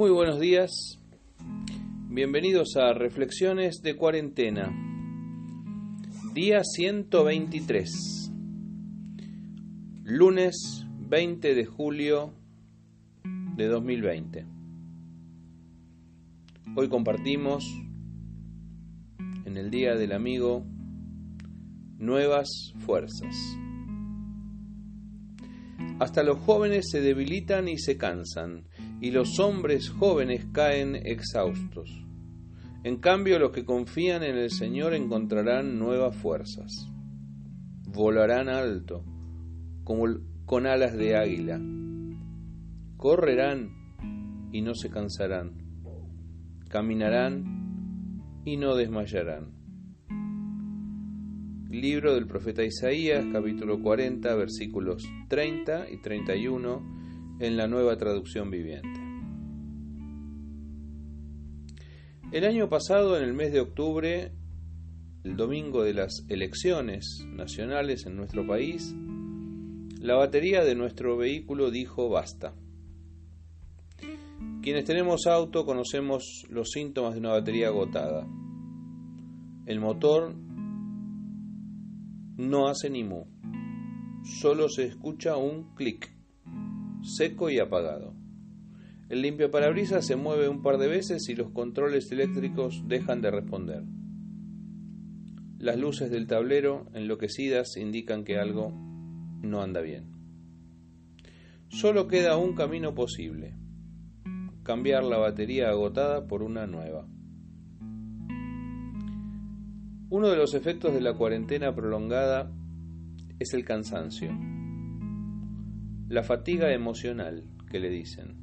Muy buenos días, bienvenidos a Reflexiones de Cuarentena, día 123, lunes 20 de julio de 2020. Hoy compartimos en el Día del Amigo nuevas fuerzas. Hasta los jóvenes se debilitan y se cansan, y los hombres jóvenes caen exhaustos. En cambio, los que confían en el Señor encontrarán nuevas fuerzas. Volarán alto, como con alas de águila. Correrán y no se cansarán. Caminarán y no desmayarán. Libro del profeta Isaías, capítulo 40, versículos 30 y 31 en la nueva traducción viviente. El año pasado, en el mes de octubre, el domingo de las elecciones nacionales en nuestro país, la batería de nuestro vehículo dijo basta. Quienes tenemos auto conocemos los síntomas de una batería agotada. El motor no hace ni mu. Solo se escucha un clic, seco y apagado. El limpiaparabrisas se mueve un par de veces y los controles eléctricos dejan de responder. Las luces del tablero, enloquecidas, indican que algo no anda bien. Solo queda un camino posible, cambiar la batería agotada por una nueva. Uno de los efectos de la cuarentena prolongada es el cansancio, la fatiga emocional que le dicen.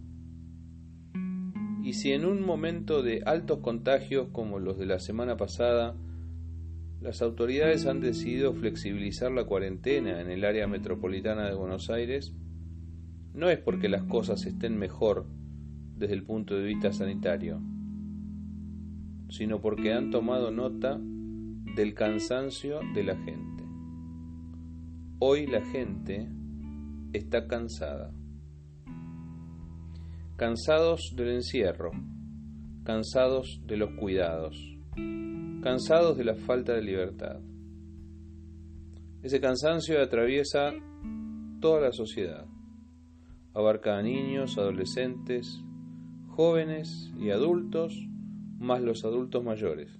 Y si en un momento de altos contagios como los de la semana pasada, las autoridades han decidido flexibilizar la cuarentena en el área metropolitana de Buenos Aires, no es porque las cosas estén mejor desde el punto de vista sanitario, sino porque han tomado nota del cansancio de la gente. Hoy la gente está cansada. Cansados del encierro, cansados de los cuidados, cansados de la falta de libertad. Ese cansancio atraviesa toda la sociedad. Abarca a niños, adolescentes, jóvenes y adultos, más los adultos mayores.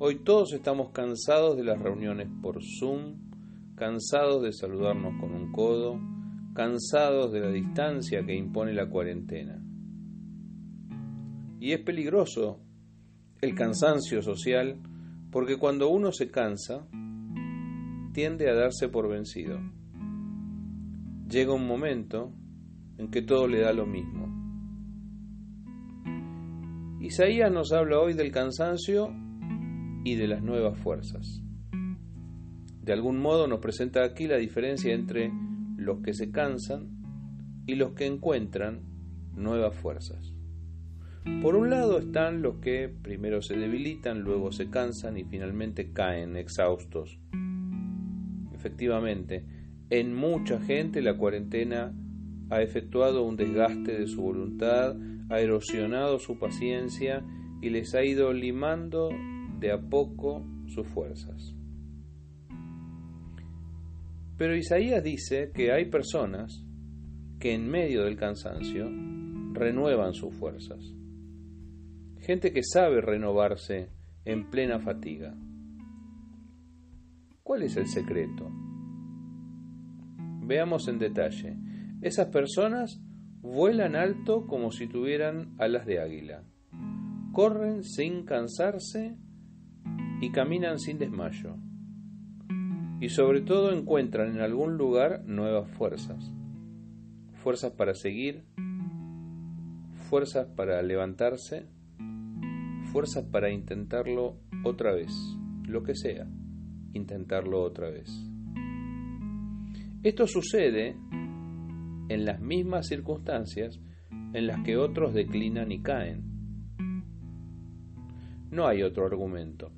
Hoy todos estamos cansados de las reuniones por Zoom, cansados de saludarnos con un codo, cansados de la distancia que impone la cuarentena. Y es peligroso el cansancio social porque cuando uno se cansa, tiende a darse por vencido. Llega un momento en que todo le da lo mismo. Isaías nos habla hoy del cansancio y de las nuevas fuerzas. De algún modo nos presenta aquí la diferencia entre los que se cansan y los que encuentran nuevas fuerzas. Por un lado están los que primero se debilitan, luego se cansan y finalmente caen exhaustos. Efectivamente, en mucha gente la cuarentena ha efectuado un desgaste de su voluntad, ha erosionado su paciencia y les ha ido limando de a poco sus fuerzas. Pero Isaías dice que hay personas que en medio del cansancio renuevan sus fuerzas. Gente que sabe renovarse en plena fatiga. ¿Cuál es el secreto? Veamos en detalle. Esas personas vuelan alto como si tuvieran alas de águila. Corren sin cansarse y caminan sin desmayo. Y sobre todo encuentran en algún lugar nuevas fuerzas. Fuerzas para seguir, fuerzas para levantarse, fuerzas para intentarlo otra vez, lo que sea, intentarlo otra vez. Esto sucede en las mismas circunstancias en las que otros declinan y caen. No hay otro argumento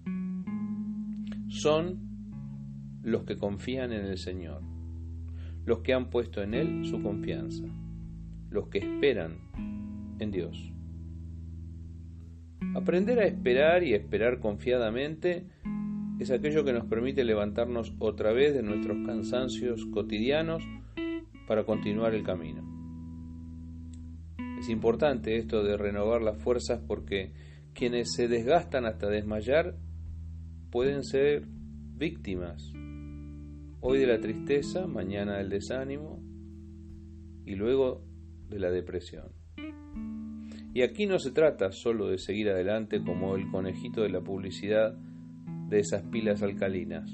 son los que confían en el Señor, los que han puesto en Él su confianza, los que esperan en Dios. Aprender a esperar y esperar confiadamente es aquello que nos permite levantarnos otra vez de nuestros cansancios cotidianos para continuar el camino. Es importante esto de renovar las fuerzas porque quienes se desgastan hasta desmayar pueden ser víctimas, hoy de la tristeza, mañana del desánimo y luego de la depresión. Y aquí no se trata solo de seguir adelante como el conejito de la publicidad de esas pilas alcalinas.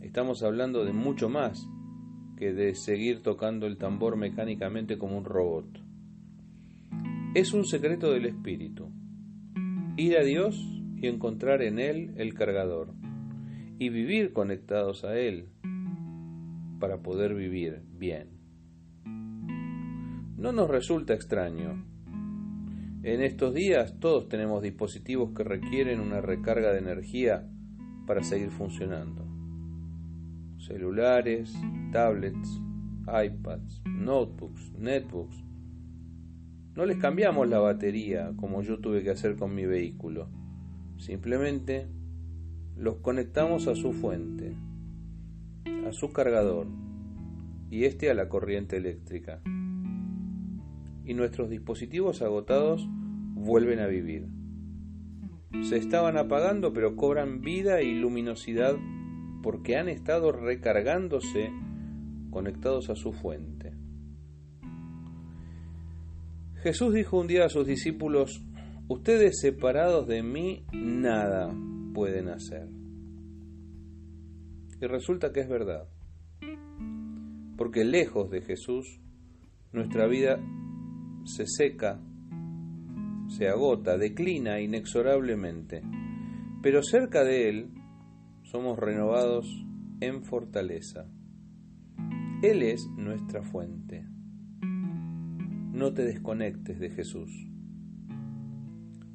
Estamos hablando de mucho más que de seguir tocando el tambor mecánicamente como un robot. Es un secreto del espíritu. Ir a Dios y encontrar en Él el cargador. Y vivir conectados a Él para poder vivir bien. No nos resulta extraño en estos días todos tenemos dispositivos que requieren una recarga de energía para seguir funcionando. Celulares, tablets, iPads, notebooks, netbooks. No les cambiamos la batería como yo tuve que hacer con mi vehículo. Simplemente los conectamos a su fuente, a su cargador y este a la corriente eléctrica y nuestros dispositivos agotados vuelven a vivir. Se estaban apagando pero cobran vida y luminosidad porque han estado recargándose conectados a su fuente. Jesús dijo un día a sus discípulos, ustedes separados de mí nada pueden hacer. Y resulta que es verdad, porque lejos de Jesús, nuestra vida se seca, se agota, declina inexorablemente, pero cerca de Él somos renovados en fortaleza. Él es nuestra fuente. No te desconectes de Jesús.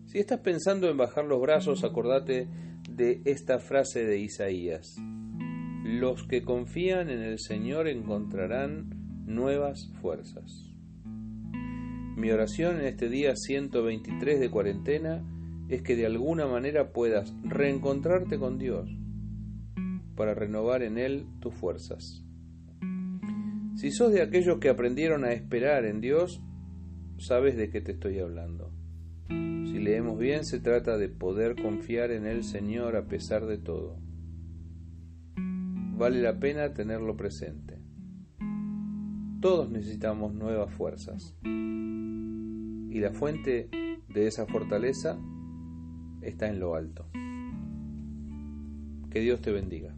Si estás pensando en bajar los brazos, acordate de esta frase de Isaías. Los que confían en el Señor encontrarán nuevas fuerzas. Mi oración en este día 123 de cuarentena es que de alguna manera puedas reencontrarte con Dios para renovar en Él tus fuerzas. Si sos de aquellos que aprendieron a esperar en Dios, sabes de qué te estoy hablando. Si leemos bien, se trata de poder confiar en el Señor a pesar de todo. Vale la pena tenerlo presente. Todos necesitamos nuevas fuerzas y la fuente de esa fortaleza está en lo alto. Que Dios te bendiga.